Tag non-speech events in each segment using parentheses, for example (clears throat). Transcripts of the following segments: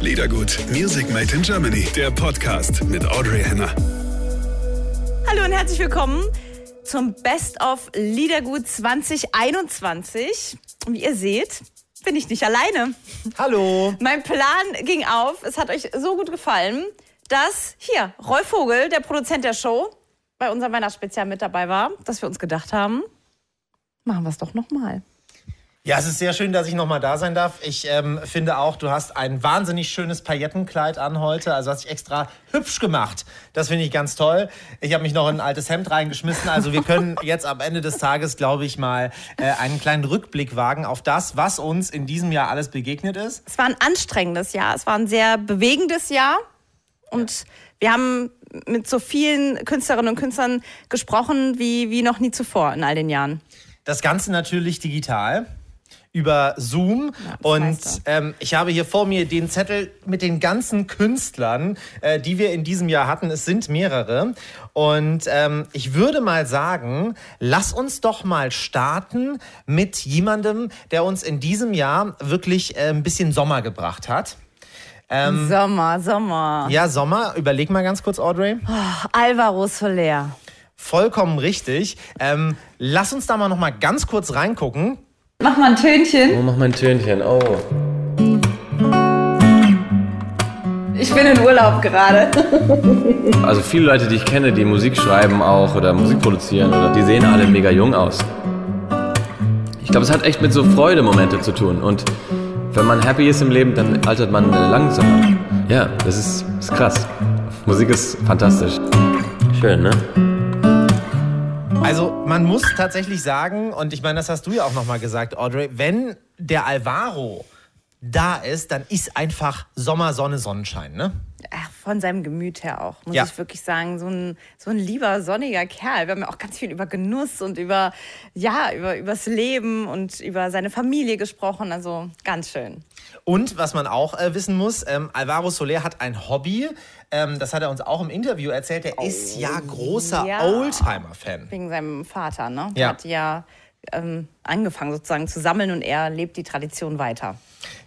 Liedergut, Music Made in Germany, der Podcast mit Audrey Henner. Hallo und herzlich willkommen zum Best of Liedergut 2021. Und wie ihr seht, bin ich nicht alleine. Hallo. Mein Plan ging auf. Es hat euch so gut gefallen, dass hier Rolf Vogel, der Produzent der Show, bei unserem Weihnachtsspezial mit dabei war, dass wir uns gedacht haben, machen wir es doch nochmal. Ja, es ist sehr schön, dass ich nochmal da sein darf. Ich ähm, finde auch, du hast ein wahnsinnig schönes Paillettenkleid an heute. Also hast dich extra hübsch gemacht. Das finde ich ganz toll. Ich habe mich noch in ein altes Hemd reingeschmissen. Also wir können (laughs) jetzt am Ende des Tages, glaube ich, mal äh, einen kleinen Rückblick wagen auf das, was uns in diesem Jahr alles begegnet ist. Es war ein anstrengendes Jahr. Es war ein sehr bewegendes Jahr. Und wir haben mit so vielen Künstlerinnen und Künstlern gesprochen wie, wie noch nie zuvor in all den Jahren. Das Ganze natürlich digital über Zoom. Ja, und ähm, ich habe hier vor mir den Zettel mit den ganzen Künstlern, äh, die wir in diesem Jahr hatten. Es sind mehrere. Und ähm, ich würde mal sagen, lass uns doch mal starten mit jemandem, der uns in diesem Jahr wirklich äh, ein bisschen Sommer gebracht hat. Ähm, Sommer, Sommer. Ja, Sommer. Überleg mal ganz kurz, Audrey. Oh, Alvaro Soler. Vollkommen richtig. Ähm, lass uns da mal noch mal ganz kurz reingucken. Mach mal ein Tönchen. Oh, mach mal ein Tönchen. Oh. Ich bin in Urlaub gerade. (laughs) Also viele Leute, die ich kenne, die Musik schreiben auch oder Musik produzieren, oder die sehen alle mega jung aus. Ich glaube, es hat echt mit so Freudemomente zu tun. Und wenn man happy ist im Leben, dann altert man langsamer. Ja, das ist, ist krass. Musik ist fantastisch. Schön, ne? Also man muss tatsächlich sagen, und ich meine, das hast du ja auch nochmal gesagt, Audrey, wenn der Alvaro da ist, dann ist einfach Sommer, Sonne, Sonnenschein, ne? Ach, von seinem Gemüt her auch, muss Ja. ich wirklich sagen. So ein, so ein lieber, sonniger Kerl. Wir haben ja auch ganz viel über Genuss und über, ja, über, übers Leben und über seine Familie gesprochen. Also ganz schön. Und was man auch äh, wissen muss, ähm, Alvaro Soler hat ein Hobby, ähm, das hat er uns auch im Interview erzählt, er ist ja großer ja. Oldtimer-Fan. Wegen seinem Vater, ne? Ja. Der hat ja ähm, angefangen sozusagen zu sammeln und er lebt die Tradition weiter.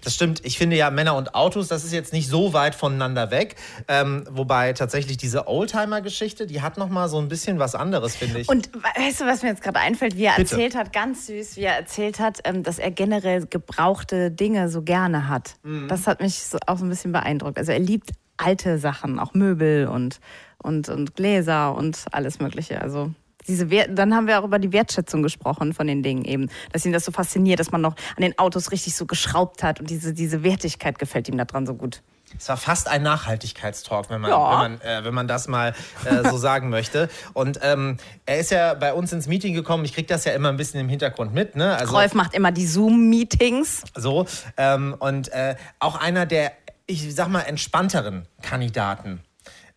Das stimmt. Ich finde ja Männer und Autos, das ist jetzt nicht so weit voneinander weg. Ähm, wobei tatsächlich diese Oldtimer-Geschichte, die hat noch mal so ein bisschen was anderes, finde ich. Und weißt du, was mir jetzt gerade einfällt, wie er Bitte. erzählt hat, ganz süß, wie er erzählt hat, ähm, dass er generell gebrauchte Dinge so gerne hat. Mhm. Das hat mich so, auch so ein bisschen beeindruckt. Also er liebt alte Sachen, auch Möbel und, und, und Gläser und alles Mögliche. Also diese Wert, dann haben wir auch über die Wertschätzung gesprochen von den Dingen eben, dass ihn das so fasziniert, dass man noch an den Autos richtig so geschraubt hat und diese, diese Wertigkeit gefällt ihm daran so gut. Es war fast ein Nachhaltigkeitstalk, wenn man, Ja. wenn man, äh, wenn man das mal äh, so sagen möchte. Und ähm, er ist ja bei uns ins Meeting gekommen. Ich kriege das ja immer ein bisschen im Hintergrund mit. Ne? Also Rolf macht immer die Zoom-Meetings. so. Ähm, und äh, auch einer der, ich sag mal, entspannteren Kandidaten.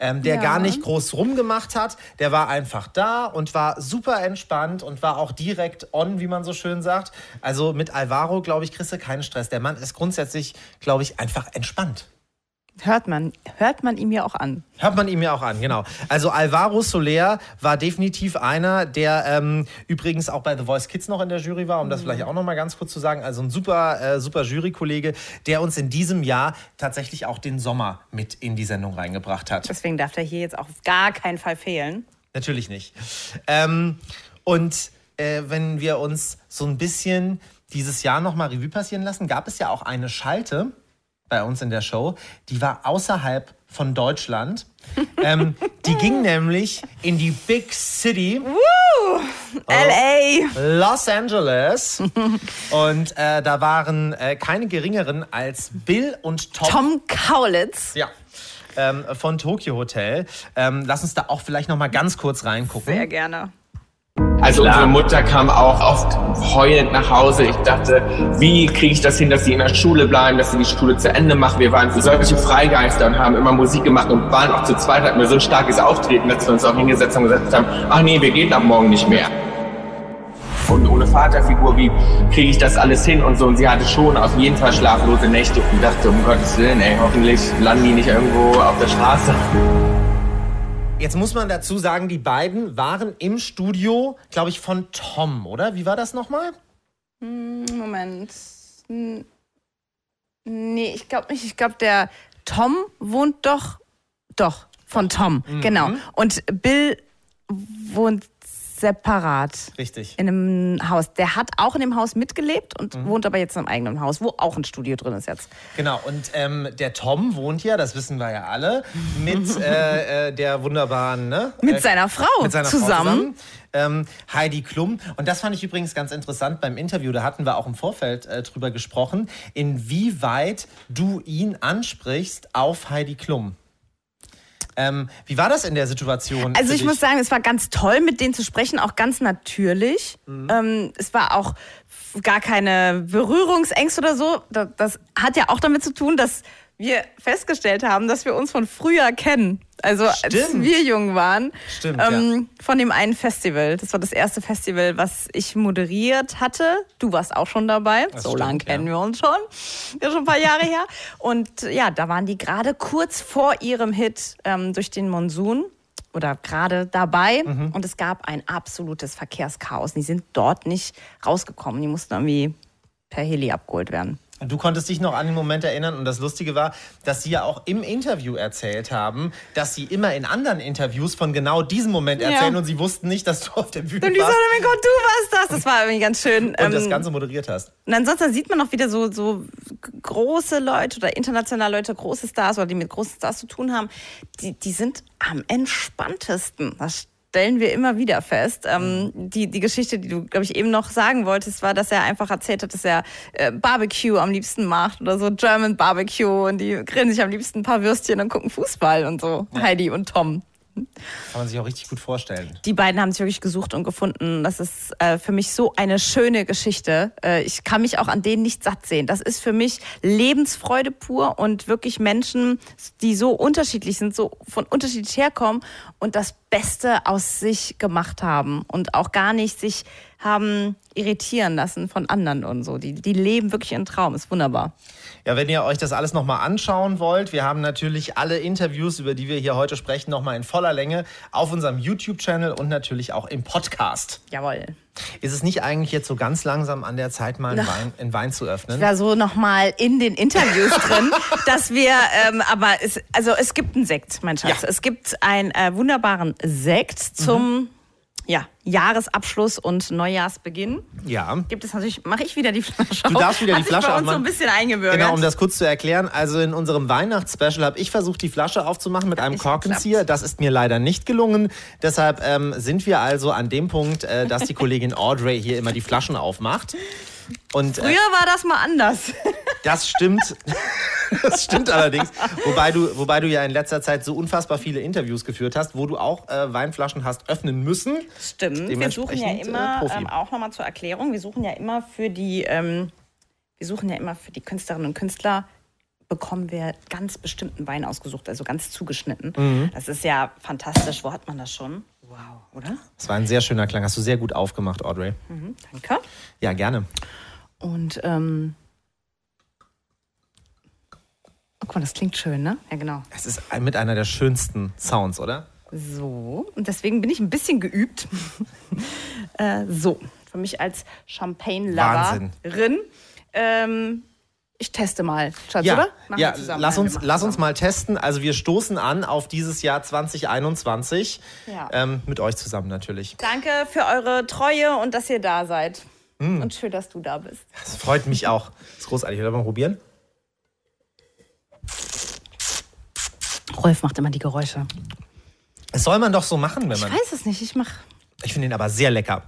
Ähm, der Ja. gar nicht groß rumgemacht hat, der war einfach da und war super entspannt und war auch direkt on, wie man so schön sagt. Also mit Alvaro, glaube ich, kriegst du keinen Stress. Der Mann ist grundsätzlich, glaube ich, einfach entspannt. Hört man, hört man ihm ja auch an. Hört man ihm ja auch an, genau. Also Alvaro Soler war definitiv einer, der ähm, übrigens auch bei The Voice Kids noch in der Jury war, um das vielleicht auch noch mal ganz kurz zu sagen. Also ein super, äh, super Jurykollege, der uns in diesem Jahr tatsächlich auch den Sommer mit in die Sendung reingebracht hat. Deswegen darf der hier jetzt auch auf gar keinen Fall fehlen. Natürlich nicht. Ähm, und äh, wenn wir uns so ein bisschen dieses Jahr noch mal Revue passieren lassen, gab es ja auch eine Schalte bei uns in der Show, die war außerhalb von Deutschland. ähm, die ging (laughs) nämlich in die Big City. L.A. Los Angeles. (laughs) Und äh, da waren äh, keine geringeren als Bill und Tom. Tom Kaulitz. Ja. Ähm, von Tokyo Hotel. Ähm, lass uns da auch vielleicht noch mal ganz kurz reingucken. Sehr gerne. Also unsere Mutter kam auch oft heulend nach Hause. Ich dachte, wie kriege ich das hin, dass sie in der Schule bleiben, dass sie die Schule zu Ende machen. Wir waren solche Freigeister und haben immer Musik gemacht und waren auch zu zweit, hatten wir so ein starkes Auftreten, dass wir uns auch hingesetzt haben und gesagt haben, ach nee, wir gehen ab morgen nicht mehr. Und ohne Vaterfigur, wie kriege ich das alles hin und so. Und sie hatte schon auf jeden Fall schlaflose Nächte und dachte, um Gottes Willen, ey, hoffentlich landen die nicht irgendwo auf der Straße. Jetzt muss man dazu sagen, die beiden waren im Studio, glaube ich, von Tom, oder? Wie war das nochmal? Moment. Hm, Nee, ich glaube nicht. Ich glaube, der Tom wohnt doch. Doch, von Tom, genau. Und Bill wohnt separat Richtig. in einem Haus. Der hat auch in dem Haus mitgelebt und wohnt aber jetzt in einem eigenen Haus, wo auch ein Studio drin ist jetzt. Genau, und ähm, der Tom wohnt ja, das wissen wir ja alle, mit (laughs) äh, äh, der wunderbaren, ne? Mit Äh, seiner Frau mit seiner zusammen. Frau zusammen. Ähm, Heidi Klum. Und das fand ich übrigens ganz interessant beim Interview. Da hatten wir auch im Vorfeld äh, drüber gesprochen, inwieweit du ihn ansprichst auf Heidi Klum. Ähm, wie war das in der Situation? Also ich dich? muss sagen, es war ganz toll, mit denen zu sprechen, auch ganz natürlich. Mhm. Ähm, es war auch gar keine Berührungsängste oder so. Das, das hat ja auch damit zu tun, dass wir festgestellt haben, dass wir uns von früher kennen. Also als Stimmt. wir jung waren. Stimmt, ähm, Von dem einen Festival. Das war das erste Festival, was ich moderiert hatte. Du warst auch schon dabei. so stimmt, lange ja. kennen wir uns schon. Ja, schon ein paar Jahre her. Und ja, da waren die gerade kurz vor ihrem Hit ähm, durch den Monsun oder gerade dabei. Mhm. Und es gab ein absolutes Verkehrschaos. Die sind dort nicht rausgekommen. Die mussten irgendwie per Heli abgeholt werden. Du konntest dich noch an den Moment erinnern und das Lustige war, dass sie ja auch im Interview erzählt haben, dass sie immer in anderen Interviews von genau diesem Moment Ja. erzählen und sie wussten nicht, dass du auf der Bühne Und die warst oh mein Gott, du warst das. Das war irgendwie ganz schön. und das Ähm, Ganze moderiert hast. Und ansonsten sieht man auch wieder so, so große Leute oder internationale Leute, große Stars oder die mit großen Stars zu tun haben, die, die sind am entspanntesten. Das stellen wir immer wieder fest. Ähm, die, die Geschichte, die du, glaube ich, eben noch sagen wolltest, war, dass er einfach erzählt hat, dass er äh, Barbecue am liebsten macht oder so German Barbecue und die grillen sich am liebsten ein paar Würstchen und gucken Fußball und so. Heidi und Tom. Kann man sich auch richtig gut vorstellen. Die beiden haben sich wirklich gesucht und gefunden. Das ist äh, für mich so eine schöne Geschichte. Äh, ich kann mich auch an denen nicht satt sehen. Das ist für mich Lebensfreude pur und wirklich Menschen, die so unterschiedlich sind, so von unterschiedlich herkommen und das Beste aus sich gemacht haben und auch gar nicht sich haben irritieren lassen von anderen und so. Die, die leben wirklich ihren Traum. Ist wunderbar. Ja, wenn ihr euch das alles nochmal anschauen wollt, wir haben natürlich alle Interviews, über die wir hier heute sprechen, nochmal in voller Länge auf unserem YouTube-Channel und natürlich auch im Podcast. Jawohl. Ist es nicht eigentlich jetzt so ganz langsam an der Zeit, mal einen. Wein, einen Wein zu öffnen? Ich war so nochmal in den Interviews drin, (laughs) dass wir, ähm, aber es, also es gibt einen Sekt, mein Schatz. Ja. Es gibt einen äh, wunderbaren Sekt zum ja, Jahresabschluss und Neujahrsbeginn. Ja. Gibt es natürlich, mache ich wieder die Flasche Du darfst wieder Hat die Flasche uns so aufmachen. ein bisschen eingebürgert. Genau, um das kurz zu erklären. Also in unserem Weihnachtsspecial habe ich versucht, die Flasche aufzumachen mit einem nicht Korkenzieher. Das ist mir leider nicht gelungen. Deshalb ähm, sind wir also an dem Punkt, äh, dass die Kollegin Audrey hier immer die Flaschen aufmacht. Und äh, Früher war das mal anders. das stimmt. (laughs) Das stimmt allerdings. Wobei du, wobei du ja in letzter Zeit so unfassbar viele Interviews geführt hast, wo du auch äh, Weinflaschen hast öffnen müssen. Stimmt. Wir suchen ja äh, immer, Profi. ähm, auch nochmal zur Erklärung, wir suchen ja immer für die, ähm, wir suchen ja immer für die Künstlerinnen und Künstler bekommen wir ganz bestimmten Wein ausgesucht, also ganz zugeschnitten. Mhm. Das ist ja fantastisch. Wo hat man das schon? Wow, oder? Das war ein sehr schöner Klang. Hast du sehr gut aufgemacht, Audrey. Mhm, danke. Ja, gerne. Und ähm, oh, guck mal, das klingt schön, ne? Ja, genau. Es ist mit einer der schönsten Sounds, oder? So, und deswegen bin ich ein bisschen geübt. (laughs) äh, so, für mich als Champagne-Loverin. Ähm, ich teste mal, Schatz, Ja, oder? Machen ja lass, uns, lass uns mal testen. Also wir stoßen an auf dieses Jahr 2021. Ja. Ähm, mit euch zusammen natürlich. Danke für eure Treue und dass ihr da seid. Mm. Und schön, dass du da bist. Das freut mich auch. Das ist großartig. Wollen wir mal probieren? Rolf macht immer die Geräusche. Das soll man doch so machen, wenn Ich man. weiß es nicht, ich mach, Ich finde ihn aber sehr lecker.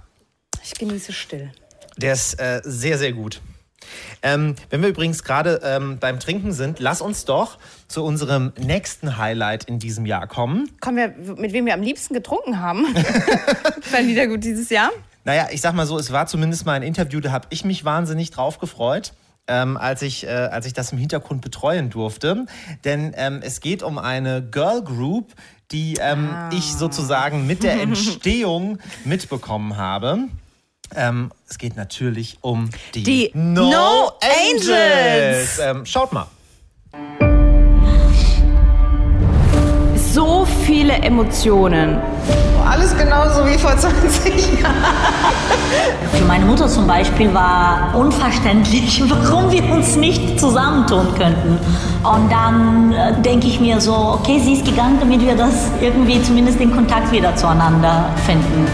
ich genieße still. Der ist äh, sehr, sehr gut. Ähm, wenn wir übrigens gerade ähm, beim Trinken sind, lass uns doch zu unserem nächsten Highlight in diesem Jahr kommen. Kommen wir, mit wem wir am liebsten getrunken haben. (laughs) Fällt wieder gut dieses Jahr. Naja, ich sag mal so, es war zumindest mal ein Interview, da habe ich mich wahnsinnig drauf gefreut. Ähm, als, ich, äh, als ich das im Hintergrund betreuen durfte. Denn ähm, es geht um eine Girl Group, die ähm, ich sozusagen mit der (laughs) Entstehung mitbekommen habe. Ähm, es geht natürlich um die, Die No Angels. Ähm, schaut mal. So viele Emotionen. Alles genauso wie vor 20 Jahren. (laughs) Für meine Mutter zum Beispiel war unverständlich, (laughs) warum wir uns nicht zusammentun könnten. Und dann äh, denke ich mir so, okay, sie ist gegangen, damit wir das irgendwie zumindest den Kontakt wieder zueinander finden.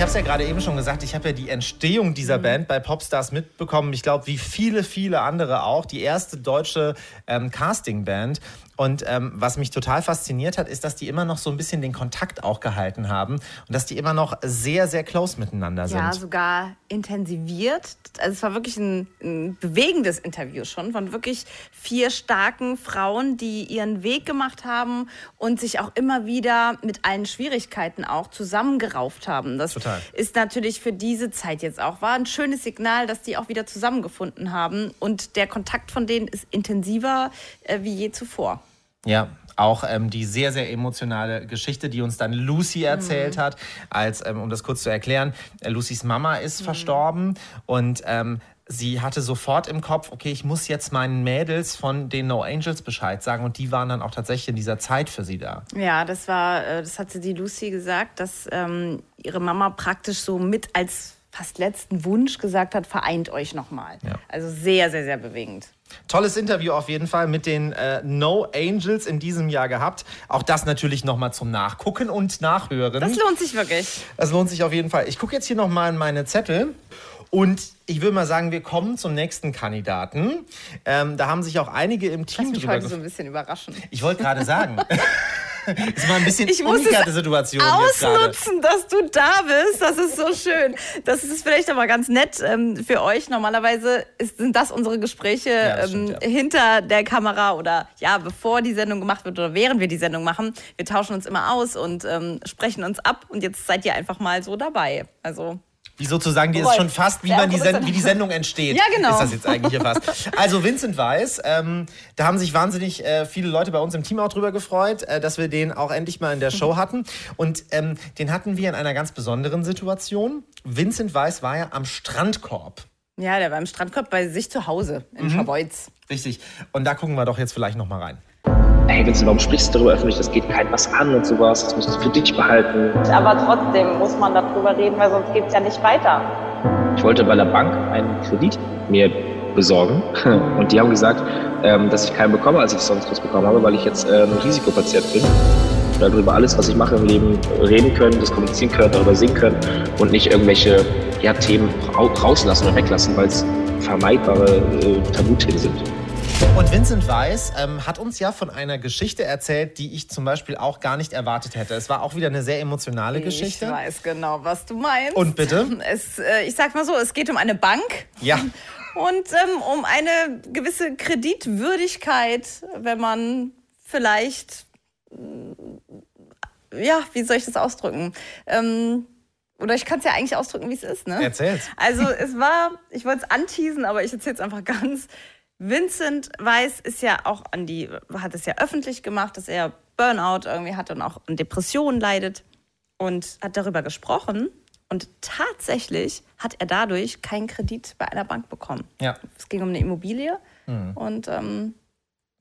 Ich habe es ja gerade eben schon gesagt, ich habe ja die Entstehung dieser Mhm. Band bei Popstars mitbekommen. Ich glaube, wie viele, viele andere auch. Die erste deutsche ähm, Castingband. Und ähm, was mich total fasziniert hat, ist, dass die immer noch so ein bisschen den Kontakt auch gehalten haben und dass die immer noch sehr, sehr close miteinander sind. Ja, sogar intensiviert. Also es war wirklich ein, ein bewegendes Interview schon von wirklich vier starken Frauen, die ihren Weg gemacht haben und sich auch immer wieder mit allen Schwierigkeiten auch zusammengerauft haben. Das Total. ist natürlich für diese Zeit jetzt auch war ein schönes Signal, dass die auch wieder zusammengefunden haben und der Kontakt von denen ist intensiver äh, wie je zuvor. Ja, auch ähm, die sehr, sehr emotionale Geschichte, die uns dann Lucy erzählt Mhm. hat, als, ähm, um das kurz zu erklären, äh, Lucys Mama Mhm. ist verstorben und ähm, sie hatte sofort im Kopf, okay, ich muss jetzt meinen Mädels von den No Angels Bescheid sagen und die waren dann auch tatsächlich in dieser Zeit für sie da. Ja, das war, äh, das hatte die Lucy gesagt, dass ähm, ihre Mama praktisch so mit als fast letzten Wunsch gesagt hat, vereint euch nochmal. Ja. Also sehr, sehr, sehr bewegend. Tolles Interview auf jeden Fall mit den äh, No Angels in diesem Jahr gehabt. Auch das natürlich nochmal zum Nachgucken und Nachhören. Das lohnt sich wirklich. Das lohnt sich auf jeden Fall. Ich gucke jetzt hier nochmal in meine Zettel. Und ich würde mal sagen, wir kommen zum nächsten Kandidaten. Ähm, da haben sich auch einige im Team mich drüber heute so ein bisschen überraschen. Ich wollte gerade sagen. (laughs) (laughs) ist mal ein bisschen Ich umgekehrte Situation. Ausnutzen, dass du da bist, das ist so schön. Das ist vielleicht aber ganz nett ähm, für euch. Normalerweise ist, sind das unsere Gespräche Ja, das ähm, stimmt, ja. hinter der Kamera oder ja, bevor die Sendung gemacht wird oder während wir die Sendung machen. Wir tauschen uns immer aus und ähm, sprechen uns ab und jetzt seid ihr einfach mal so dabei. Also Wie sozusagen, die ist Wobei, schon fast, wie, man die, Send ist- wie die Sendung entsteht. (laughs) Ja, genau. Ist das jetzt eigentlich hier fast. Also Vincent Weiss, ähm, da haben sich wahnsinnig äh, viele Leute bei uns im Team auch drüber gefreut, äh, dass wir den auch endlich mal in der. Show hatten. Und ähm, den hatten wir in einer ganz besonderen Situation. Vincent Weiss war ja am Strandkorb. ja, der war im Strandkorb bei sich zu Hause in Mhm. Schabolz. Richtig. Und da gucken wir doch jetzt vielleicht noch mal rein. Hey Vincent, warum sprichst du darüber öffentlich? Das geht keinem was an und sowas. Das musst du für dich behalten. Aber trotzdem muss man darüber reden, weil sonst geht es ja nicht weiter. Ich wollte bei der Bank einen Kredit mir besorgen und die haben gesagt, ähm, dass ich keinen bekomme, als ich sonst was bekommen habe, weil ich jetzt ähm, Risikopatient bin. Darüber alles, was ich mache im Leben, reden können, das kommunizieren können, darüber singen können und nicht irgendwelche ja, Themen rau- rauslassen oder weglassen, weil es vermeidbare äh, Tabuthemen sind. Und Vincent Weiss ähm, hat uns ja von einer Geschichte erzählt, die ich zum Beispiel auch gar nicht erwartet hätte. Es war auch wieder eine sehr emotionale Geschichte. Ich weiß genau, was du meinst. Und bitte? Es, äh, ich sag mal so, es geht um eine Bank. Ja. (laughs) Und ähm, um eine gewisse Kreditwürdigkeit, wenn man vielleicht, äh, ja, wie soll ich das ausdrücken? Ähm, oder ich kann es ja eigentlich ausdrücken, wie es ist, ne? Erzähl's. Also es war, ich wollte es anteasen, aber ich erzähle es einfach (laughs) ganz. Vincent Weiss ist ja auch an die, hat es ja öffentlich gemacht, dass er Burnout irgendwie hat und auch an Depressionen leidet und hat darüber gesprochen. Und tatsächlich hat er dadurch keinen Kredit bei einer Bank bekommen. Ja. Es ging um eine Immobilie und ähm,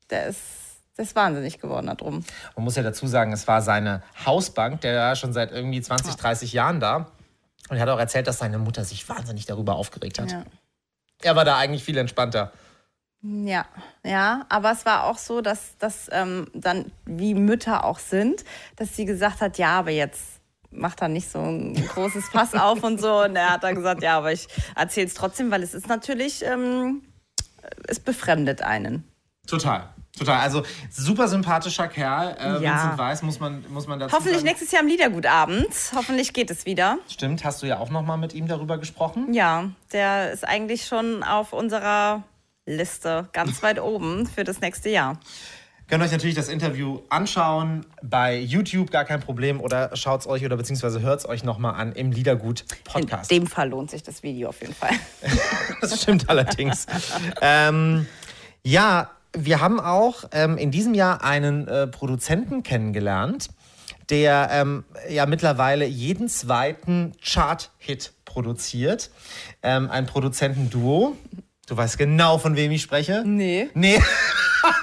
der ist, ist wahnsinnig geworden darum. Man muss ja dazu sagen, es war seine Hausbank, der war schon seit irgendwie 20, 30 Jahren da. Und er hat auch erzählt, dass seine Mutter sich wahnsinnig darüber aufgeregt hat. Ja. Er war da eigentlich viel entspannter. Ja, ja, aber es war auch so, dass, dass ähm, dann, wie Mütter auch sind, dass sie gesagt hat, ja, aber jetzt macht er nicht so ein großes Fass (laughs) auf und so. Und er hat dann gesagt, ja, aber ich erzähle es trotzdem, weil es ist natürlich, ähm, es befremdet einen. Total. Total. Also super sympathischer Kerl. Äh, Ja. Vincent Weiss, muss man, muss man dazu Hoffentlich sagen. nächstes Jahr am Liedergutabend. Hoffentlich geht es wieder. Stimmt, hast du ja auch noch mal mit ihm darüber gesprochen. Ja, der ist eigentlich schon auf unserer Liste ganz weit oben für das nächste Jahr. Könnt euch natürlich das Interview anschauen bei YouTube, gar kein Problem. Oder schaut es euch oder beziehungsweise hört es euch noch mal an im Liedergut Podcast. In dem Fall lohnt sich das Video auf jeden Fall. (laughs) Das stimmt allerdings. ähm, ja, wir haben auch ähm, in diesem Jahr einen äh, Produzenten kennengelernt, der ähm, ja mittlerweile jeden zweiten Chart-Hit produziert. Ähm, ein Produzentenduo. Du weißt genau, von wem ich spreche. Nee. Nee.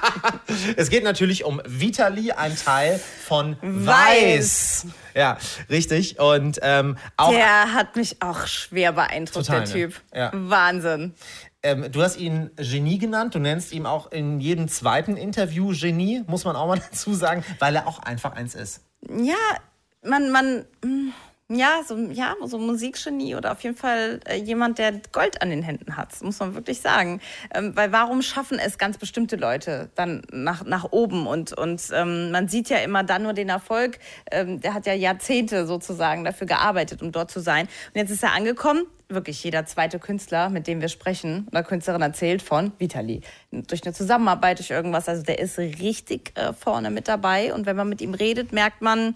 (laughs) es geht natürlich um Vitali, ein Teil von Weiß. Weiß. Ja, richtig. Und ähm, auch. Der hat mich auch schwer beeindruckt, Total, der ne? Typ. Ja. Wahnsinn. Ähm, du hast ihn Genie genannt. Du nennst ihn auch in jedem zweiten Interview Genie, muss man auch mal (laughs) dazu sagen, weil er auch einfach eins ist. Ja, man, man, mm, ja, so, ja, so Musikgenie oder auf jeden Fall äh, jemand, der Gold an den Händen hat, muss man wirklich sagen. Ähm, weil warum schaffen es ganz bestimmte Leute dann nach, nach oben? Und, und ähm, man sieht ja immer dann nur den Erfolg. Ähm, der hat ja Jahrzehnte sozusagen dafür gearbeitet, um dort zu sein. Und jetzt ist er angekommen. Wirklich jeder zweite Künstler, mit dem wir sprechen, oder Künstlerin erzählt von Vitali. Durch eine Zusammenarbeit, durch irgendwas. Also der ist richtig äh, vorne mit dabei. Und wenn man mit ihm redet, merkt man,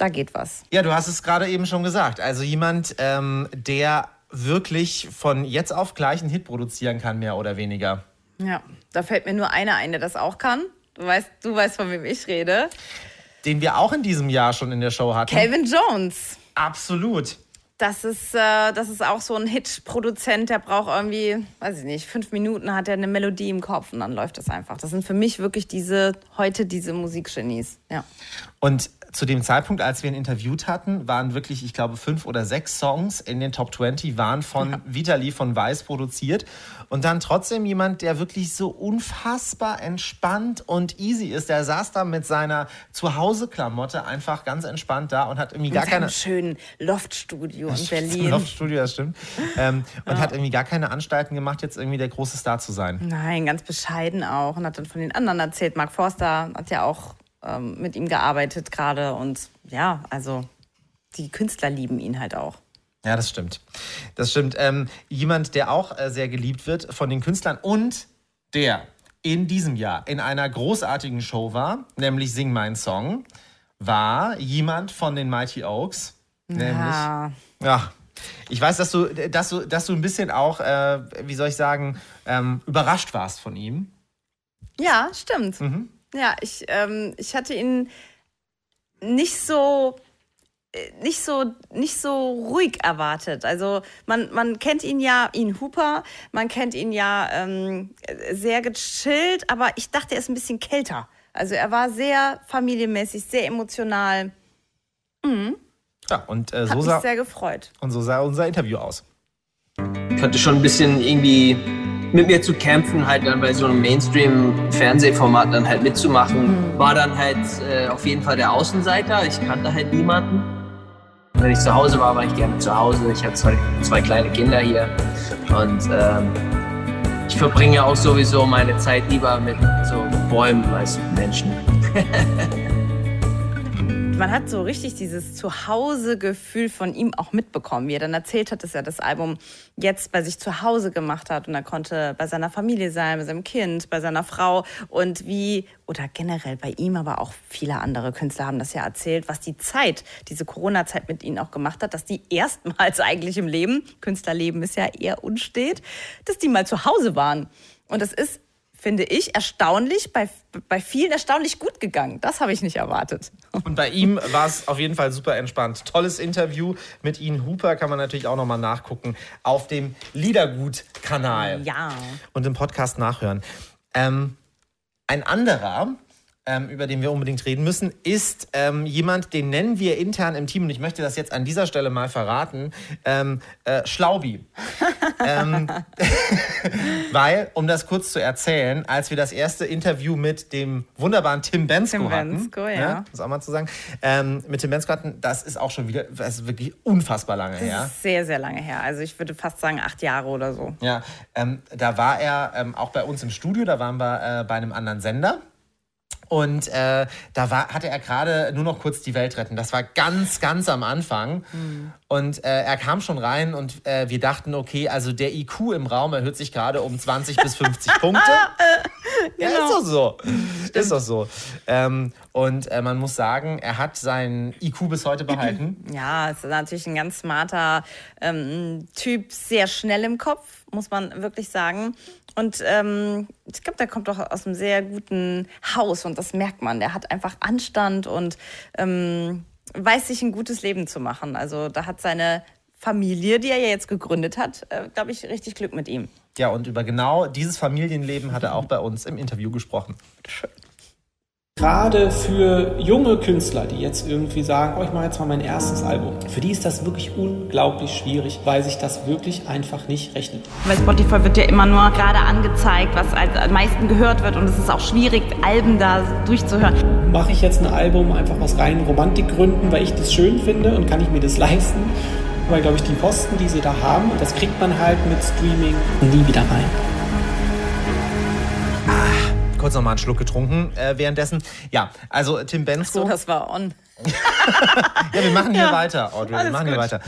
da geht was. Ja, du hast es gerade eben schon gesagt. Also jemand, ähm, der wirklich von jetzt auf gleich einen Hit produzieren kann, mehr oder weniger. Ja, da fällt mir nur einer ein, der das auch kann. Du weißt, du weißt, von wem ich rede. Den wir auch in diesem Jahr schon in der Show hatten. Calvin Jones. Absolut. Das ist, äh, das ist auch so ein Hit-Produzent, der braucht irgendwie, weiß ich nicht, fünf Minuten hat er eine Melodie im Kopf und dann läuft es einfach. Das sind für mich wirklich diese, heute diese Musikgenies. Ja. Und zu dem Zeitpunkt, als wir ihn interviewt hatten, waren wirklich, ich glaube, fünf oder sechs Songs in den Top 20 waren von ja. Vitali von Weiß produziert. Und dann trotzdem jemand, der wirklich so unfassbar entspannt und easy ist. Der saß da mit seiner Zuhause-Klamotte einfach ganz entspannt da und hat irgendwie gar in keine. schönen Loftstudio in (laughs) Berlin. Loftstudio, das stimmt. Ähm, und ja. hat irgendwie gar keine Anstalten gemacht, jetzt irgendwie der große Star zu sein. Nein, ganz bescheiden auch. Und hat dann von den anderen erzählt. Mark Forster hat ja auch ähm, mit ihm gearbeitet gerade. Und ja, also die Künstler lieben ihn halt auch. Ja, das stimmt. Das stimmt. Ähm, jemand, der auch äh, sehr geliebt wird von den Künstlern und der in diesem Jahr in einer großartigen Show war, nämlich Sing Mein Song, war jemand von den Mighty Oaks. Nämlich, ja. ja. Ich weiß, dass du, dass du, dass du ein bisschen auch, äh, wie soll ich sagen, ähm, überrascht warst von ihm. Ja, stimmt. Mhm. Ja, ich, ähm, ich hatte ihn nicht so nicht so, nicht so ruhig erwartet. Also man, man kennt ihn ja, ihn Hooper, man kennt ihn ja ähm, sehr gechillt, aber ich dachte, er ist ein bisschen kälter. Also er war sehr familienmäßig, sehr emotional. Mhm. Ja, und äh, Hat so mich sah, sehr gefreut. und so sah unser Interview aus. Ich hatte schon ein bisschen irgendwie mit mir zu kämpfen, halt dann bei so einem Mainstream-Fernsehformat dann halt mitzumachen. War dann halt äh, auf jeden Fall der Außenseiter. Ich kannte halt niemanden. Wenn ich zu Hause war, war ich gerne zu Hause. Ich habe zwei, zwei kleine Kinder hier und ähm, ich verbringe auch sowieso meine Zeit lieber mit so Bäumen als mit Menschen. (laughs) Man hat so richtig dieses Zuhause-Gefühl von ihm auch mitbekommen, wie er dann erzählt hat, dass er das Album jetzt bei sich zu Hause gemacht hat und er konnte bei seiner Familie sein, bei seinem Kind, bei seiner Frau und wie, oder generell bei ihm, aber auch viele andere Künstler haben das ja erzählt, was die Zeit, diese Corona-Zeit mit ihnen auch gemacht hat, dass die erstmals eigentlich im Leben, Künstlerleben ist ja eher unstet, dass die mal zu Hause waren. Und das ist finde ich, erstaunlich, bei, bei vielen erstaunlich gut gegangen. Das habe ich nicht erwartet. Und bei ihm war es auf jeden Fall super entspannt. Tolles Interview mit Ian Hooper kann man natürlich auch nochmal nachgucken auf dem Liedergut-Kanal. Ja. Und im Podcast nachhören. Ähm, ein anderer, ähm, über den wir unbedingt reden müssen, ist ähm, jemand, den nennen wir intern im Team, und ich möchte das jetzt an dieser Stelle mal verraten, ähm, äh, Schlaubi. (laughs) ähm, (laughs) weil, um das kurz zu erzählen, als wir das erste Interview mit dem wunderbaren Tim Bensko Tim hatten, Bensko, ja. ne, das auch mal zu sagen, ähm, mit Tim Bensko hatten, das ist auch schon wieder, das ist wirklich unfassbar lange Das her. ist sehr, sehr lange her. Also ich würde fast sagen acht Jahre oder so. Ja, ähm, da war er auch bei uns im Studio, da waren wir äh, bei einem anderen Sender. Und äh, da war, hatte er gerade nur noch kurz die Welt retten. Das war ganz, ganz am Anfang. Und äh, er kam schon rein und äh, wir dachten, okay, also der IQ im Raum erhöht sich gerade um 20 bis 50 (laughs) Punkte. Ja, ist doch so. Ist doch so. Ähm, und äh, man muss sagen, er hat seinen IQ bis heute behalten. (clears throat) Ja, es ist natürlich ein ganz smarter ähm, Typ, sehr schnell im Kopf, muss man wirklich sagen. Und ähm, ich glaube, der kommt doch aus einem sehr guten Haus und das merkt man. Der hat einfach Anstand und ähm, weiß sich ein gutes Leben zu machen. Also da hat seine Familie, die er ja jetzt gegründet hat, äh, glaube ich, richtig Glück mit ihm. Ja, und über genau dieses Familienleben hat er auch bei uns im Interview gesprochen. Gerade für junge Künstler, die jetzt irgendwie sagen, oh, ich mache jetzt mal mein erstes Album, für die ist das wirklich unglaublich schwierig, weil sich das wirklich einfach nicht rechnet. Bei Spotify wird ja immer nur gerade angezeigt, was am meisten gehört wird und es ist auch schwierig, Alben da durchzuhören. Mache ich jetzt ein Album einfach aus reinen Romantikgründen, weil ich das schön finde und kann ich mir das (laughs) leisten? Weil, glaube ich, die Kosten, die sie da haben, das kriegt man halt mit Streaming nie wieder rein kurz noch mal einen Schluck getrunken äh, währenddessen. Ja, also Tim Bensko. Ach so, das war on. (laughs) ja, wir machen hier ja. weiter, Audrey. Alles wir machen gut. hier weiter.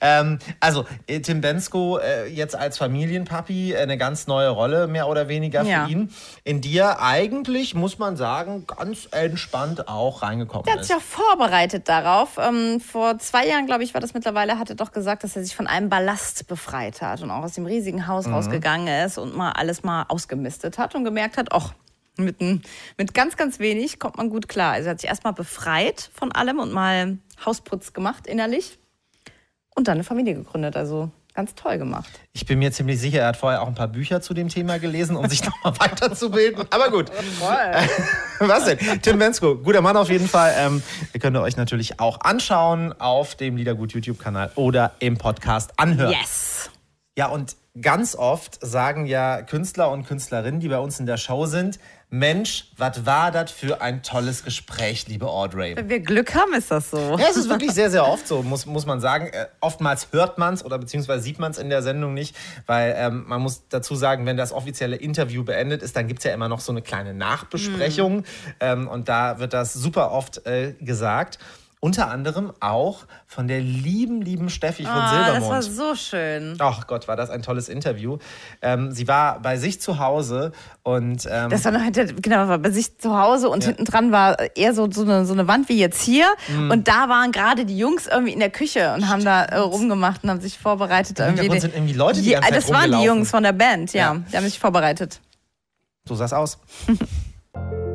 Ähm, also, äh, Tim Bensko äh, jetzt als Familienpapi äh, eine ganz neue Rolle, mehr oder weniger für ja. ihn, in die er eigentlich, muss man sagen, ganz entspannt auch reingekommen ist. Der hat sich auch vorbereitet darauf. Ähm, vor zwei Jahren, glaube ich, war das mittlerweile, hat er doch gesagt, dass er sich von einem Ballast befreit hat und auch aus dem riesigen Haus mhm. rausgegangen ist und mal alles mal ausgemistet hat und gemerkt hat, ach, mit, ein, mit ganz, ganz wenig kommt man gut klar. Also er hat sich erstmal befreit von allem und mal Hausputz gemacht innerlich und dann eine Familie gegründet. Also ganz toll gemacht. Ich bin mir ziemlich sicher, er hat vorher auch ein paar Bücher zu dem Thema gelesen, um sich (laughs) nochmal weiterzubilden. Aber gut. (laughs) Was denn? Tim Bensko, guter Mann auf jeden Fall. Ähm, ihr könnt euch natürlich auch anschauen auf dem Liedergut YouTube-Kanal oder im Podcast anhören. Yes. Ja, und ganz oft sagen ja Künstler und Künstlerinnen, die bei uns in der Show sind, Mensch, was war das für ein tolles Gespräch, liebe Audrey. Wenn wir Glück haben, ist das so. Ja, es ist wirklich sehr, sehr oft so, muss, muss man sagen. Äh, oftmals hört man es oder beziehungsweise sieht man es in der Sendung nicht, weil ähm, man muss dazu sagen, wenn das offizielle Interview beendet ist, dann gibt es ja immer noch so eine kleine Nachbesprechung. Mhm. Ähm, und da wird das super oft äh, gesagt. Unter anderem auch von der lieben, lieben Steffi von oh, Silbermond. Das war so schön. Ach Gott, war das ein tolles Interview. Ähm, sie war bei sich zu Hause und. Ähm, das war noch genau, war bei sich zu Hause und ja. hinten dran war eher so, so, eine, so eine Wand wie jetzt hier. Mhm. Und da waren gerade die Jungs irgendwie in der Küche und Stimmt. haben da äh, rumgemacht und haben sich vorbereitet. Im Hintergrund sind irgendwie Leute, die, die Das waren die Jungs von der Band, ja. ja. Die haben sich vorbereitet. So sah es aus. (laughs)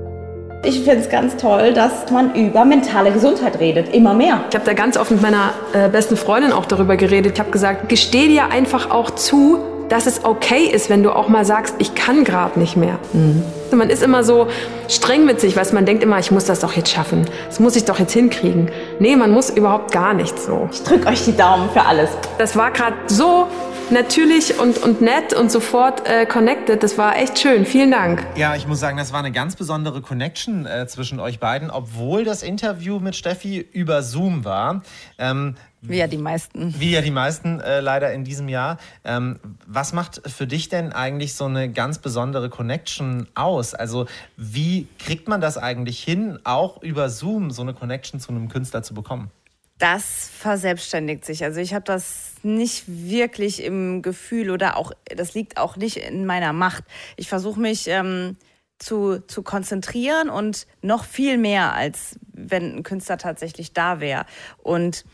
Ich finde es ganz toll, dass man über mentale Gesundheit redet, immer mehr. Ich habe da ganz oft mit meiner äh, besten Freundin auch darüber geredet. Ich habe gesagt, gesteh dir einfach auch zu, dass es okay ist, wenn du auch mal sagst, ich kann gerade nicht mehr. Mhm. Man ist immer so streng mit sich, weil man denkt immer, ich muss das doch jetzt schaffen. Das muss ich doch jetzt hinkriegen. Nee, man muss überhaupt gar nichts so. Ich drücke euch die Daumen für alles. Das war gerade so natürlich und, und nett und sofort äh, connected. Das war echt schön. Vielen Dank. Ja, ich muss sagen, das war eine ganz besondere Connection äh, zwischen euch beiden, obwohl das Interview mit Steffi über Zoom war. Ähm, wie ja die meisten. Wie ja die meisten äh, leider in diesem Jahr. Ähm, was macht für dich denn eigentlich so eine ganz besondere Connection aus? Also wie kriegt man das eigentlich hin, auch über Zoom so eine Connection zu einem Künstler zu bekommen? Das verselbstständigt sich. Also ich habe das nicht wirklich im Gefühl oder auch, das liegt auch nicht in meiner Macht. Ich versuche mich ähm, zu, zu konzentrieren und noch viel mehr, als wenn ein Künstler tatsächlich da wäre. Und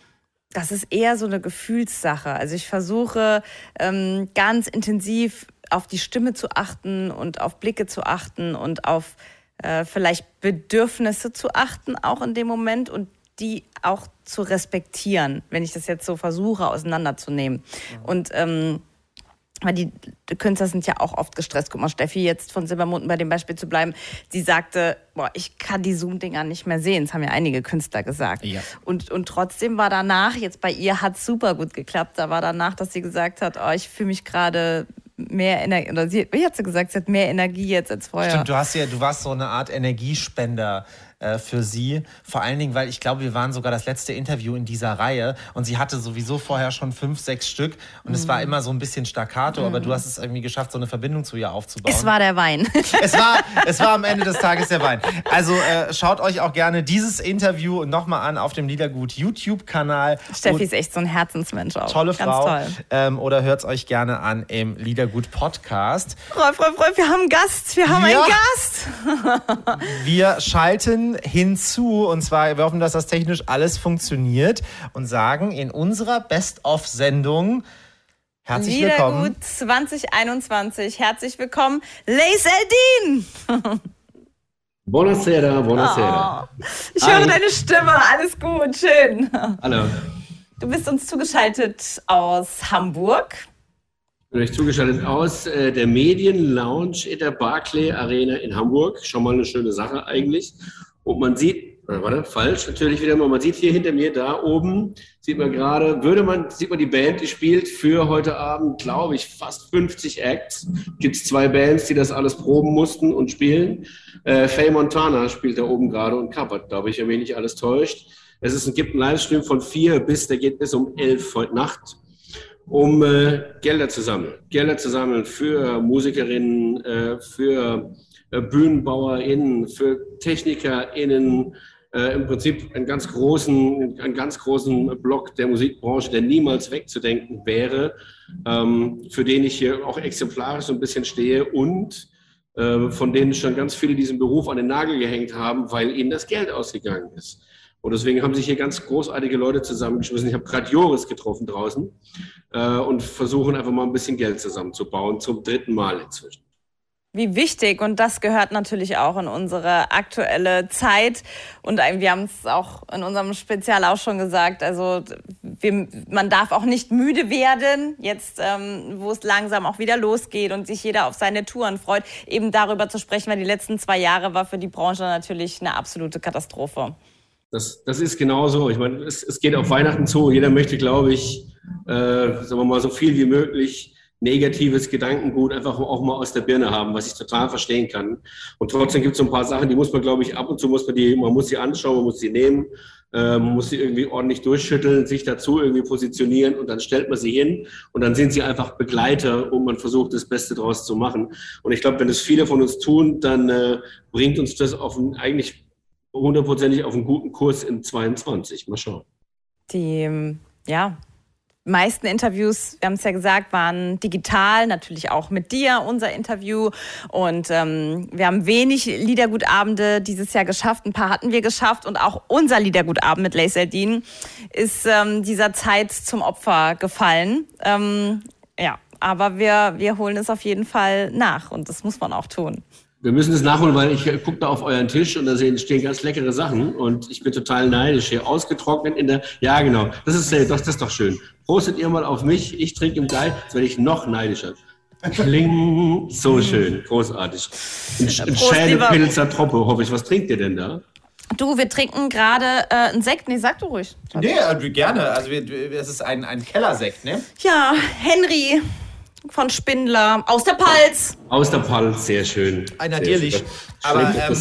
das ist eher so eine Gefühlssache. Also ich versuche ähm, ganz intensiv auf die Stimme zu achten und auf Blicke zu achten und auf äh, vielleicht Bedürfnisse zu achten, auch in dem Moment und die auch zu respektieren, wenn ich das jetzt so versuche auseinanderzunehmen. Mhm. Und ähm, weil die Künstler sind ja auch oft gestresst. Guck mal, Steffi jetzt von Silbermunden bei dem Beispiel zu bleiben, sie sagte, boah, ich kann die Zoom-Dinger nicht mehr sehen. Das haben ja einige Künstler gesagt. Ja. Und, und trotzdem war danach, jetzt bei ihr hat es super gut geklappt, da war danach, dass sie gesagt hat, oh, ich fühle mich gerade mehr Energie, oder sie, wie hat sie gesagt, sie hat mehr Energie jetzt als vorher. Stimmt, du hast ja, du warst so eine Art Energiespender äh, für sie. Vor allen Dingen, weil ich glaube, wir waren sogar das letzte Interview in dieser Reihe und sie hatte sowieso vorher schon fünf, sechs Stück und mhm. es war mhm. immer so ein bisschen staccato, mhm. aber du hast es irgendwie geschafft, so eine Verbindung zu ihr aufzubauen. Es war der Wein. (laughs) Es war, es war am Ende des Tages der Wein. Also äh, schaut euch auch gerne dieses Interview nochmal an auf dem Liedergut YouTube-Kanal. Steffi ist echt so ein Herzensmensch auch. Tolle Frau. Toll. Ähm, oder hört es euch gerne an im Liedergut Podcast. Rolf, Rolf, Rolf, wir haben einen Gast. Wir haben ja. einen Gast. wir schalten hinzu, und zwar wir hoffen, dass das technisch alles funktioniert und sagen in unserer Best-of-Sendung herzlich willkommen. Liedergut 2021, herzlich willkommen, Leis Eldin! (laughs) Buonasera, buonasera. Oh, ich höre Hi. deine Stimme, alles gut, schön. Hallo. Du bist uns zugeschaltet aus Hamburg. bin euch zugeschaltet aus äh, der Medien-Lounge in der Barclay Arena in Hamburg. Schon mal eine schöne Sache eigentlich. Und man sieht, oder warte, falsch, natürlich wieder mal, man sieht hier hinter mir da oben, sieht man gerade, würde man, sieht man die Band, die spielt für heute Abend, glaube ich, fast 50 Acts. Gibt es zwei Bands, die das alles proben mussten und spielen. Äh, Faye Montana spielt da oben gerade und covert, glaube ich, wenn mich alles täuscht. Es ist, gibt einen Livestream von vier bis, der geht bis um elf heute Nacht um äh, Gelder zu sammeln. Gelder zu sammeln für Musikerinnen, äh, für äh, BühnenbauerInnen, für TechnikerInnen, äh, im Prinzip einen ganz großen, einen ganz großen Block der Musikbranche, der niemals wegzudenken wäre, ähm, für den ich hier auch exemplarisch so ein bisschen stehe und äh, von denen schon ganz viele diesen Beruf an den Nagel gehängt haben, weil ihnen das Geld ausgegangen ist. Und deswegen haben sich hier ganz großartige Leute zusammengeschmissen. Ich habe gerade Joris getroffen draußen äh, und versuchen einfach mal ein bisschen Geld zusammenzubauen, zum dritten Mal inzwischen. Wie wichtig und das gehört natürlich auch in unsere aktuelle Zeit und wir haben es auch in unserem Spezial auch schon gesagt, also wir, man darf auch nicht müde werden, jetzt ähm, wo es langsam auch wieder losgeht und sich jeder auf seine Touren freut, eben darüber zu sprechen, weil die letzten zwei Jahre war für die Branche natürlich eine absolute Katastrophe. Das, das ist genauso. Ich meine, es, es geht auf Weihnachten zu. Jeder möchte, glaube ich, äh, sagen wir mal, so viel wie möglich negatives Gedankengut einfach auch mal aus der Birne haben, was ich total verstehen kann. Und trotzdem gibt es so ein paar Sachen, die muss man, glaube ich, ab und zu muss man die, man muss sie anschauen, man muss sie nehmen, äh, man muss sie irgendwie ordentlich durchschütteln, sich dazu irgendwie positionieren und dann stellt man sie hin und dann sind sie einfach Begleiter und man versucht, das Beste daraus zu machen. Und ich glaube, wenn das viele von uns tun, dann äh, bringt uns das auf ein eigentlich hundertprozentig auf einen guten Kurs in 22. Mal schauen. Die, ähm, ja, meisten Interviews, wir haben es ja gesagt, waren digital, natürlich auch mit dir, unser Interview. Und ähm, wir haben wenig Liedergutabende dieses Jahr geschafft. Ein paar hatten wir geschafft. Und auch unser Liedergutabend mit Lace Eldin ist ähm, dieser Zeit zum Opfer gefallen. Ähm, ja, aber wir, wir holen es auf jeden Fall nach. Und das muss man auch tun. Wir müssen das nachholen, weil ich gucke da auf euren Tisch und da stehen ganz leckere Sachen und ich bin total neidisch hier. Ausgetrocknet in der, ja genau, das ist, das, das ist doch schön. Prostet ihr mal auf mich, ich trinke im Geil, jetzt werde ich noch neidischer. Kling, so schön, großartig. Ein, ein Schädelpilzer Troppe, hoffe ich. Was trinkt ihr denn da? Du, wir trinken gerade äh, einen Sekt. Nee, sag du ruhig. Nee, äh, gerne. Also, es ist ein, ein Kellersekt, ne? Ja, Henry von Spindler, aus der Palz. Aus der Palz, sehr schön. Ein natürlich. Aber ähm,